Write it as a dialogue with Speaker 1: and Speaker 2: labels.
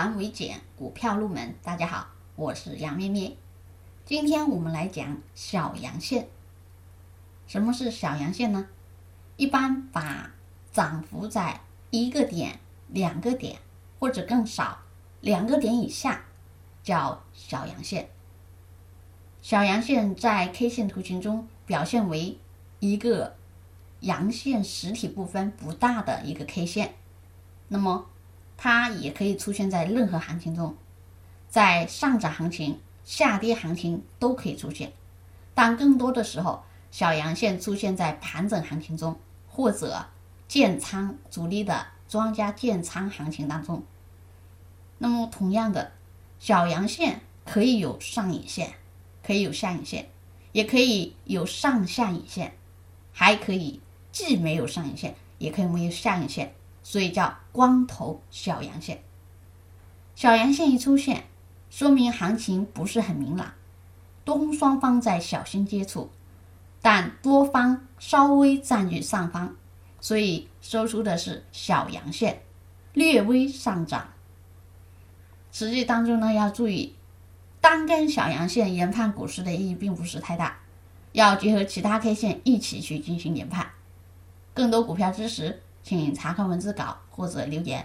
Speaker 1: 繁为简，股票入门。大家好，我是杨咩咩。今天我们来讲小阳线。什么是小阳线呢？一般把涨幅在一个点、两个点或者更少，两个点以下叫小阳线。小阳线在 K 线图形中表现为一个阳线实体部分不大的一个 K 线，那么它也可以出现在任何行情中，在上涨行情、下跌行情都可以出现，但更多的时候，小阳线出现在盘整行情中或者建仓主力的庄家建仓行情当中。那么同样的，小阳线可以有上影线。可以有下影线，也可以有上下影线，还可以既没有上影线，也可以没有下影线，所以叫光头小阳线。小阳线一出现，说明行情不是很明朗，多空双方在小心接触，但多方稍微占据上方，所以收出的是小阳线，略微上涨。实际当中呢，要注意。单根小阳线研判股市的意义并不是太大，要结合其他 K 线一起去进行研判。更多股票知识，请查看文字稿或者留言。